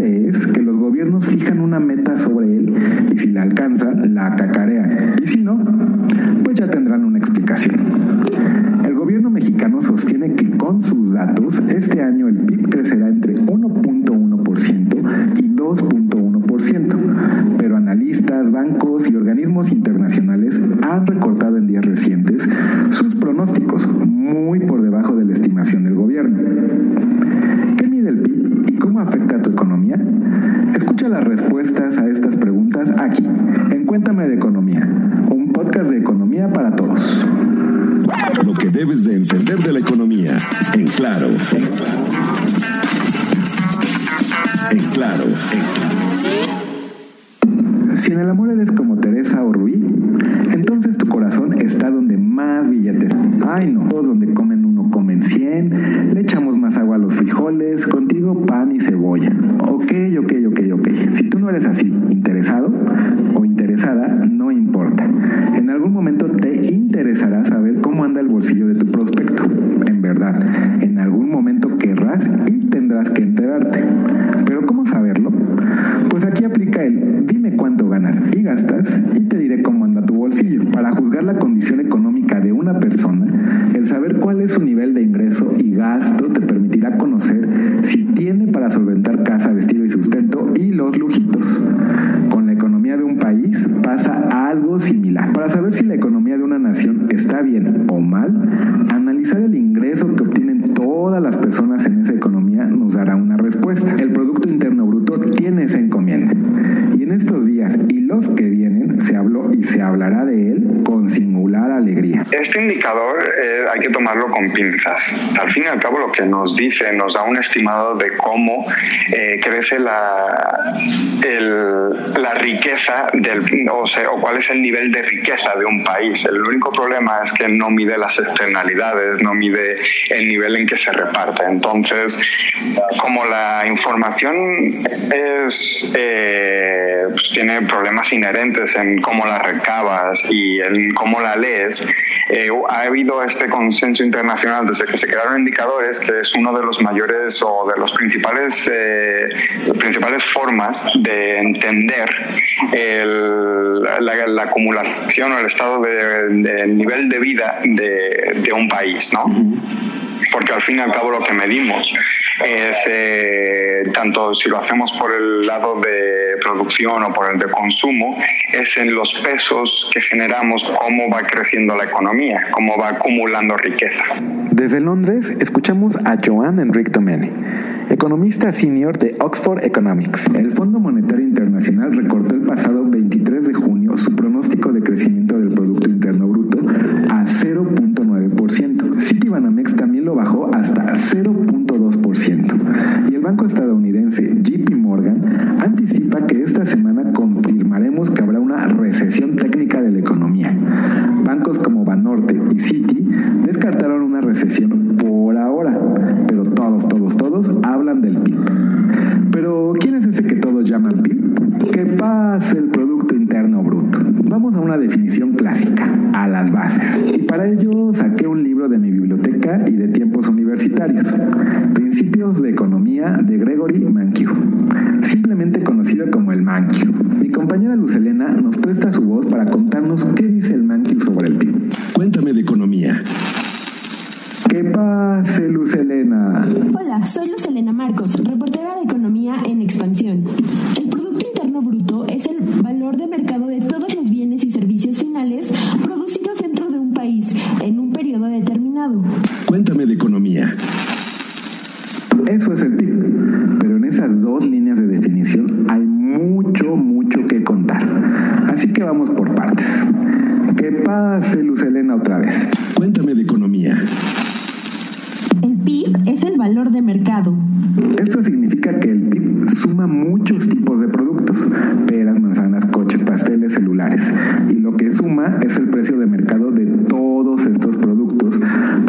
es que los gobiernos fijan una meta sobre él y si la alcanzan, la cacarean. Y si no, pues ya tendrán una explicación. El gobierno mexicano sostiene que con sus datos, este año el PIB crecerá entre 1.1% y 2.1%, pero analistas, bancos y organismos internacionales han recortado en días recientes sus pronósticos muy por debajo de la estimación del gobierno. ¿Qué mide el PIB y cómo afecta a tu economía? Escucha las respuestas a estas preguntas aquí, en Cuéntame de Economía, un podcast de economía para todos. Lo que debes de entender de la economía. En claro. En claro. En claro. Si en el amor eres como Teresa o Rubí, entonces tu corazón está donde más billetes. Ay no, donde comen uno comen 100, le echamos más agua a los frijoles, y cebolla. Ok, ok, ok, ok. Si tú no eres así, interesado Para saber si la economía de una nación está bien o mal, analizar el ingreso que obtienen todas las personas en esa economía nos dará una respuesta. El Producto Interno Bruto tiene esa encomienda. Y en estos días los que vienen se habló y se hablará de él con singular alegría. Este indicador eh, hay que tomarlo con pinzas. Al fin y al cabo lo que nos dice, nos da un estimado de cómo eh, crece la, el, la riqueza del, o, sea, o cuál es el nivel de riqueza de un país. El único problema es que no mide las externalidades, no mide el nivel en que se reparte. Entonces, como la información es, eh, pues tiene problemas inherentes en cómo la recabas y en cómo la lees, eh, ha habido este consenso internacional desde que se crearon indicadores que es uno de los mayores o de los principales, eh, principales formas de entender el, la, la, acumulación o el estado de, de nivel de vida de, de un país, ¿no? porque al fin y al cabo lo que medimos es eh, tanto si lo hacemos por el lado de producción o por el de consumo, es en los pesos que generamos cómo va creciendo la economía, cómo va acumulando riqueza. Desde Londres escuchamos a Joan Enrique Domene, economista senior de Oxford Economics. El Fondo Monetario Internacional recortó el pasado 23 de junio su pronóstico de crecimiento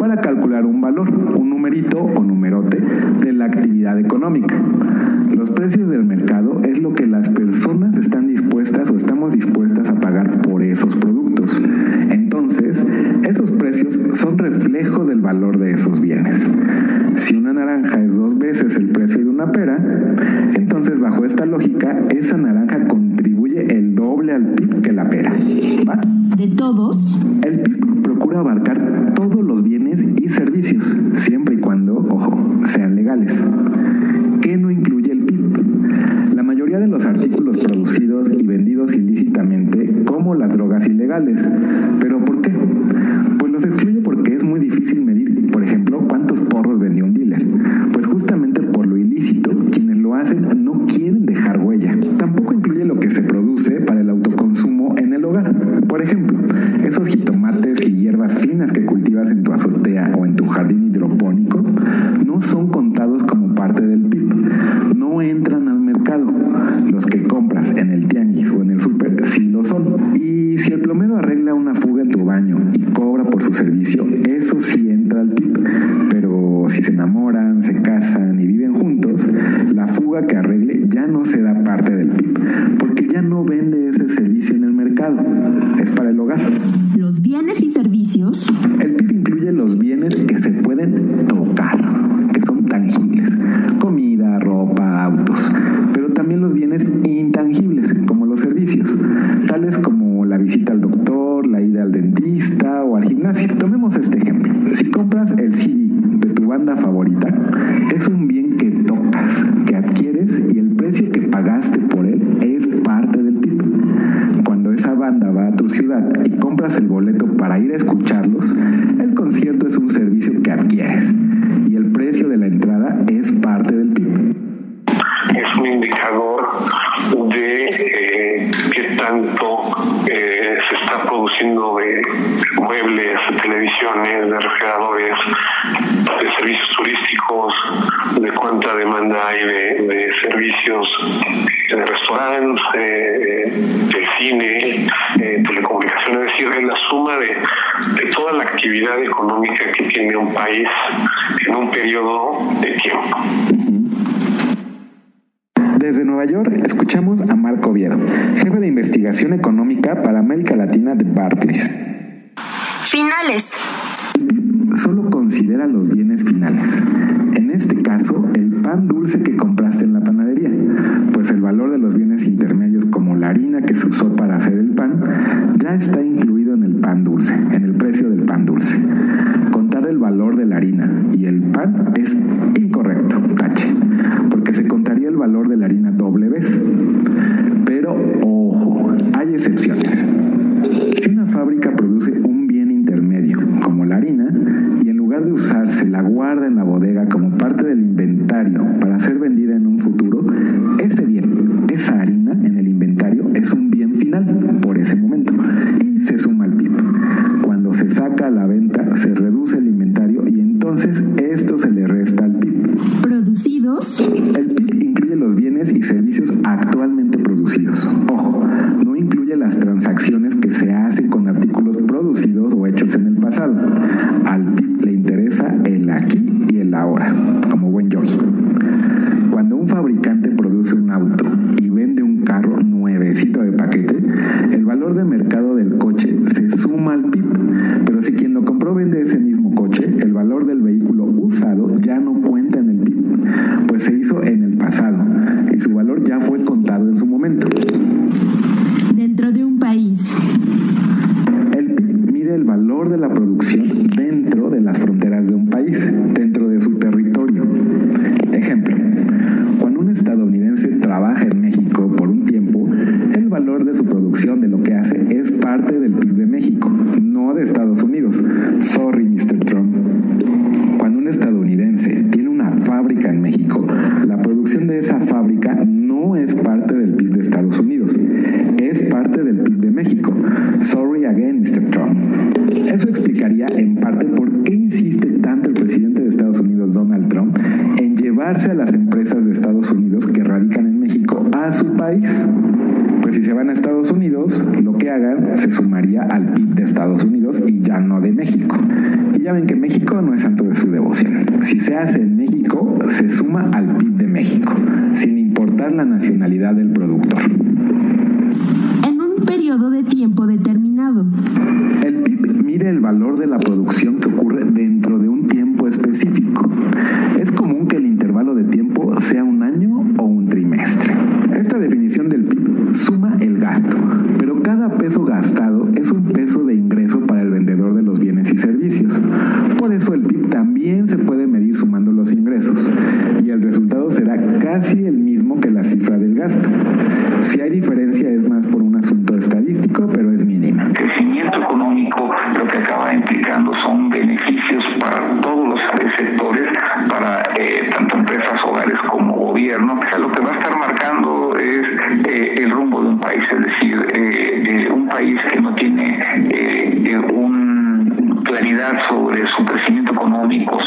para calcular un valor, un numerito o numerote de la actividad económica. Los precios del mercado es lo que las personas están dispuestas o estamos dispuestas a pagar por esos productos. Entonces, esos precios son reflejo del valor de esos bienes. Si una naranja es dos veces el precio de una pera, entonces bajo esta lógica, esa naranja de cuánta demanda hay de, servicios de restaurantes, de cine, eh, telecomunicaciones, es decir, es la suma de, de toda la actividad económica que tiene un país en un periodo de tiempo. Desde Nueva York escuchamos a Marco Oviedo, jefe de investigación económica para América Latina de Barclays. Finales considera los bienes finales. En este caso, el pan dulce que compraste en la panadería, pues el valor de los bienes intermedios como la harina que se usó para hacer el pan ya está incluido en el pan dulce, en el precio del pan dulce. Contar el valor de la harina y el pan es incorrecto. no es parte del PIB de Estados Unidos. Del PIB suma el gasto, pero cada peso gastado es un peso de ingreso para el vendedor de los bienes y servicios. Por eso el PIB también se puede medir sumando los ingresos y el resultado será casi el mismo que la cifra del gasto. Si hay diferencia es más por un asunto estadístico, pero es mínima. Crecimiento económico lo que acaba implicando son beneficios para todos los sectores, para eh, tanto empresas, hogares como gobierno. O sea, lo que va a estar marcando es eh, el rumbo de un país, es decir, eh, un país que no tiene una claridad sobre su crecimiento económico,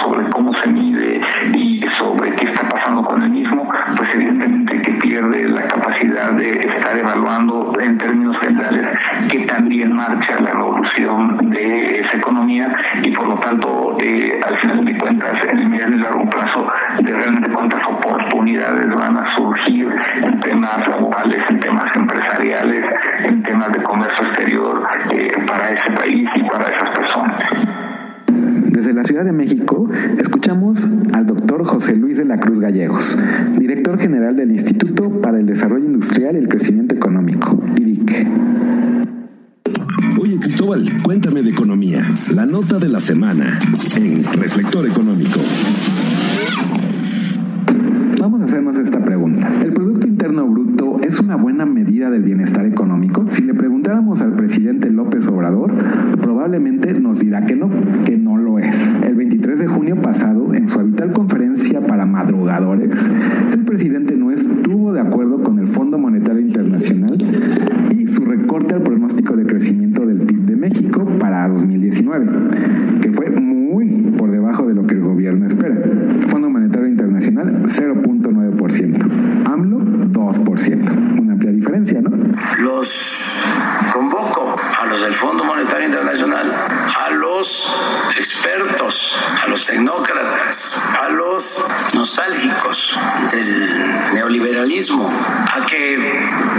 en términos generales que también marcha la evolución de esa economía y por lo tanto eh, al final de cuentas en el mediano y largo plazo de realmente cuántas oportunidades van a surgir en temas laborales, en temas empresariales, en temas de comercio exterior eh, para ese país y para esas personas. Desde la Ciudad de México, escuchamos al doctor José Luis de la Cruz Gallegos, director general del Instituto para el Desarrollo Industrial y el Crecimiento Económico, IDIC. Oye Cristóbal, cuéntame de economía. La nota de la semana en Reflector Económico. Vamos a hacernos esta pregunta. ¿El Producto Interno Bruto es una buena medida del bienestar económico? Preguntáramos al presidente López Obrador, probablemente nos dirá que no, que no lo es. El 23 de junio pasado, en su habitual conferencia para madrugadores, el presidente no estuvo de acuerdo con el Fondo Monetario Internacional y su recorte al pronóstico de crecimiento del PIB de México para 2019, que fue muy por debajo de lo que el gobierno espera. Fondo Monetario Internacional 0.9%, AMLO 2%. Una amplia diferencia, ¿no? Los los expertos, a los tecnócratas, a los nostálgicos del neoliberalismo, a que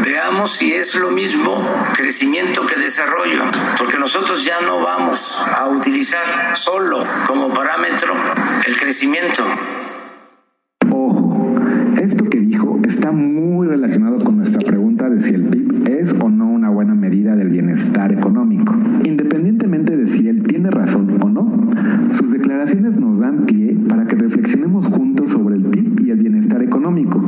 veamos si es lo mismo crecimiento que desarrollo, porque nosotros ya no vamos a utilizar solo como parámetro el crecimiento. Ojo, esto que dijo está muy relacionado con nuestra pregunta de si el PIB es o no una buena medida del bienestar económico. Independientemente tiene razón o no, sus declaraciones nos dan pie para que reflexionemos juntos sobre el PIB y el bienestar económico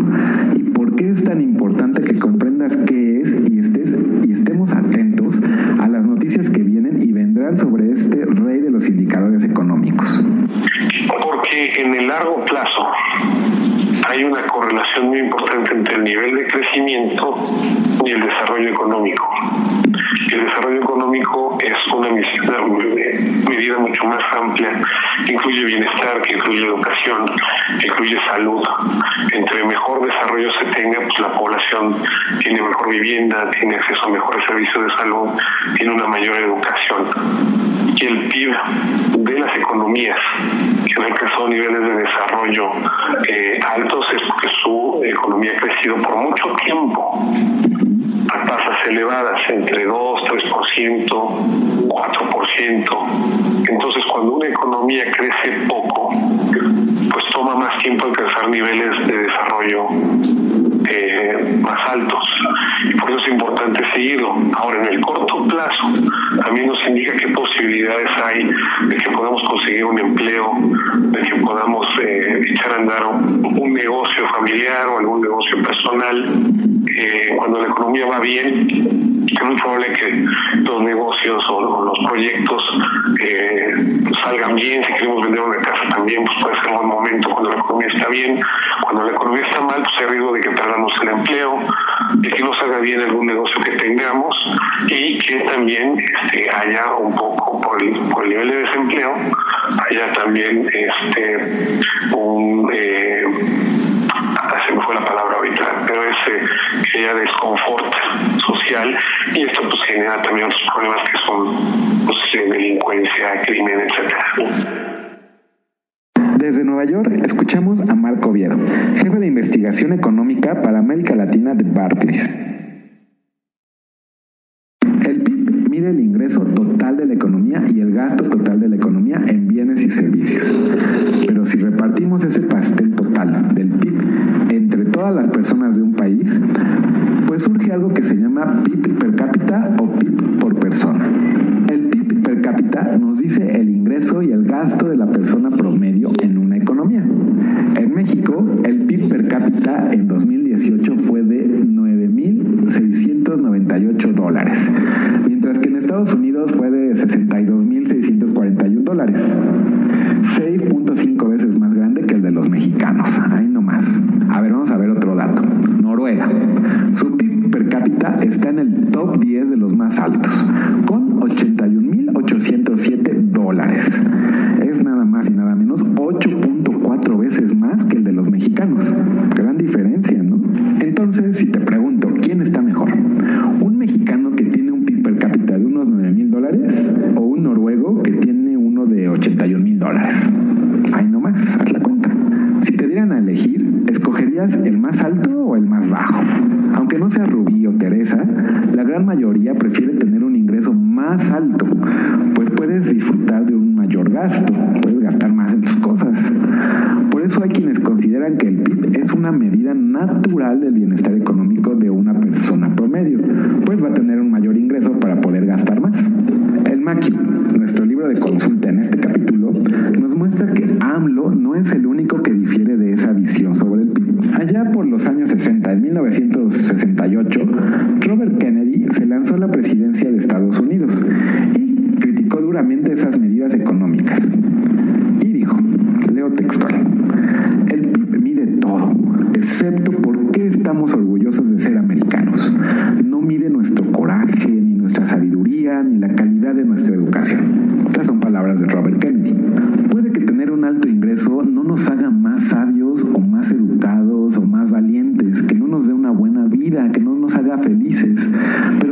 y por qué es tan importante que comprendas qué es y estés y estemos atentos a las noticias que vienen y vendrán sobre este rey de los indicadores económicos. Porque en el largo plazo hay una correlación muy importante entre el nivel de crecimiento y el desarrollo económico. El desarrollo económico es una medida mucho más amplia, que incluye bienestar, que incluye educación, que incluye salud. Entre mejor desarrollo se tenga, pues la población tiene mejor vivienda, tiene acceso a mejores servicios de salud, tiene una mayor educación. Y el PIB de las economías que han alcanzado niveles de desarrollo eh, altos es porque su economía ha crecido por mucho tiempo a tasas elevadas, entre 2, 3%, 4%. Entonces, cuando una economía crece poco, pues toma más tiempo alcanzar niveles de desarrollo eh, más altos. Y por eso es importante seguirlo. Ahora, en el corto plazo, también nos indica qué posibilidades hay de que podamos conseguir un empleo, de que podamos eh, echar a andar un, negocio familiar o algún negocio personal. Eh, cuando la economía va bien, es muy probable que los negocios o, o los proyectos eh, salgan bien. Si queremos vender una casa también, pues puede ser un buen momento momento, cuando la economía está bien, cuando la economía está mal, pues hay riesgo de que perdamos el empleo, de que no salga bien algún negocio que tengamos y que también este, haya un poco por el, nivel de desempleo, haya también este un eh, ah, me fue la palabra ahorita, pero ese eh, desconfort social y esto pues genera también otros problemas que son pues, delincuencia, crimen, etcétera. Desde Nueva York escuchamos a Marco Oviedo, jefe de investigación económica para América Latina de Barclays. El PIB mide el ingreso total de la economía y el gasto total de la economía en bienes y servicios. Pero si repartimos ese pastel, quienes consideran que el PIB es una medida natural del bienestar económico de una persona promedio, pues va a tener un mayor ingreso para poder gastar más. El Maki, nuestro libro de consulta en este capítulo, nos muestra que AMLO no es el único que difiere de esa visión sobre el PIB. Allá por los años 60, en 1968, Robert Kennedy se lanzó a la presidencia de Estados Unidos y criticó duramente esas medidas económicas. Y dijo, leo textual. El PIB mide todo, excepto por qué estamos orgullosos de ser americanos. No mide nuestro coraje, ni nuestra sabiduría, ni la calidad de nuestra educación. Estas son palabras de Robert Kennedy. Puede que tener un alto ingreso no nos haga más sabios o más educados o más valientes, que no nos dé una buena vida, que no nos haga felices, pero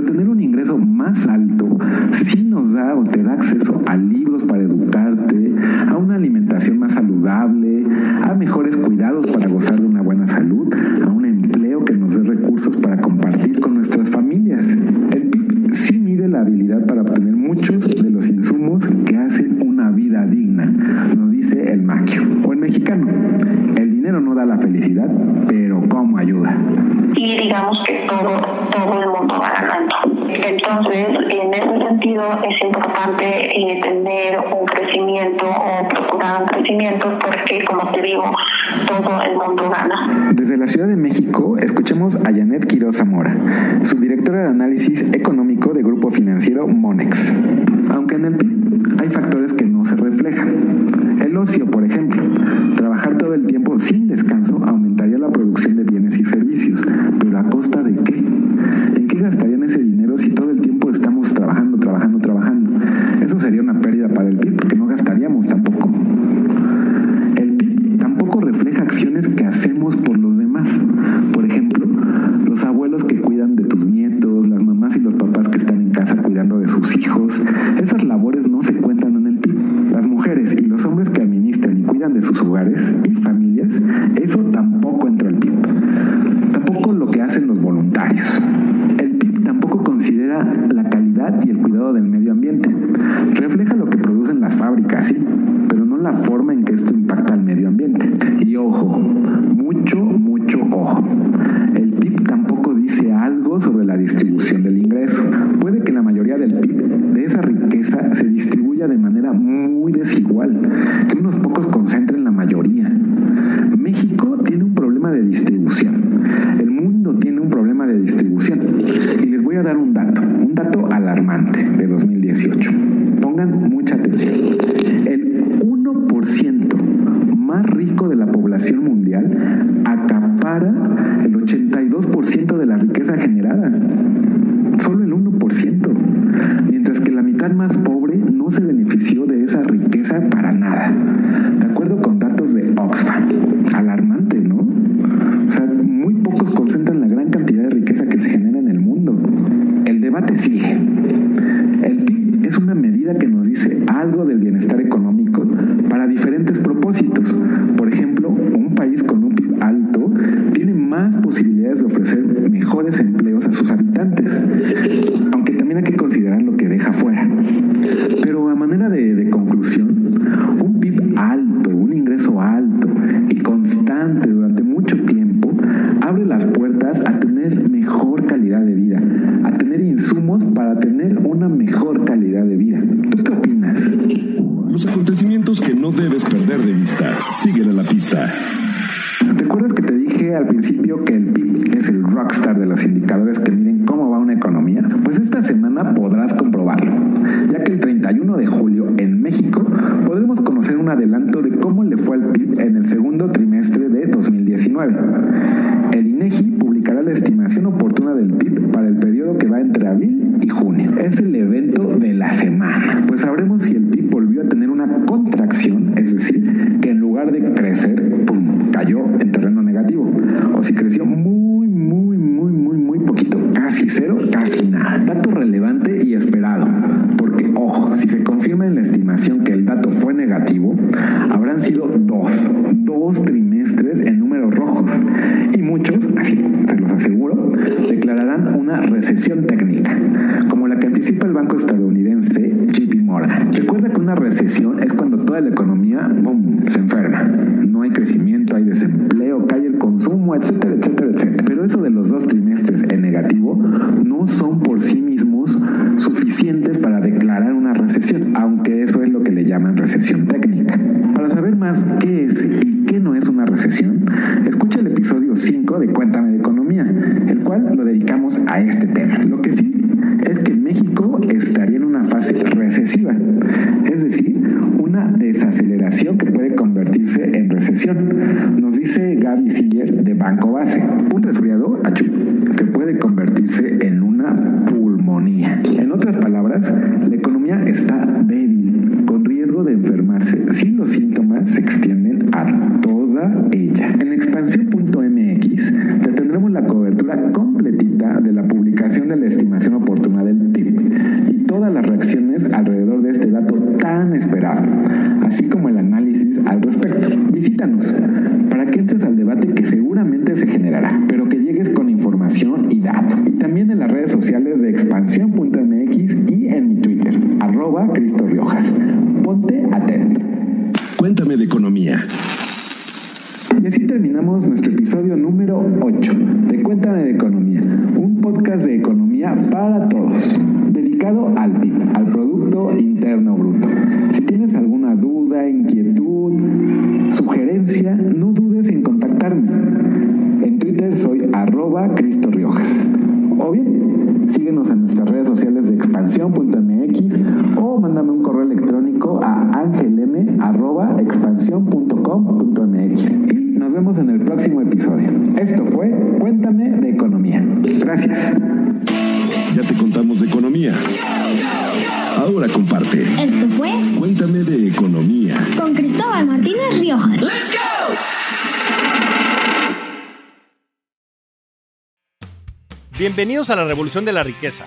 México, escuchemos a Janet Quiroz Zamora, subdirectora de análisis económico de grupo financiero Monex. Aunque en el PIB hay factores que no se reflejan. El ocio, por ejemplo, trabajar los voluntarios. solo el 1%, mientras que la mitad más pobre no se benefició de esa riqueza para nada insumos para tener una mejor calidad de vida. ¿Tú qué opinas? Los acontecimientos que no debes perder de vista. Síguele la pista. ¿Recuerdas que te dije al principio que el PIB es el rockstar en la estimación que es decir, una desaceleración que puede convertirse en recesión. Nos dice Gaby Siller de Banco Base, Ponte atento. Cuéntame de economía. Y así terminamos nuestro episodio número 8 de Cuéntame de Economía, un podcast de economía para todos, dedicado al PIB, al Producto Interno Bruto. Si tienes alguna duda, inquietud, sugerencia, no dudes en contactarme. En Twitter soy arroba Cristo Riojas. O bien, síguenos en nuestras redes sociales de expansión.mx mándame un correo electrónico a angelm.expansión.com.mx. Y nos vemos en el próximo episodio. Esto fue Cuéntame de Economía. Gracias. Ya te contamos de economía. Ahora comparte. Esto fue Cuéntame de economía. con Cristóbal Martínez Riojas. Bienvenidos a la Revolución de la Riqueza,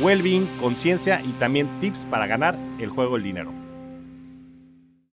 well-being, conciencia y también tips para ganar el juego del dinero.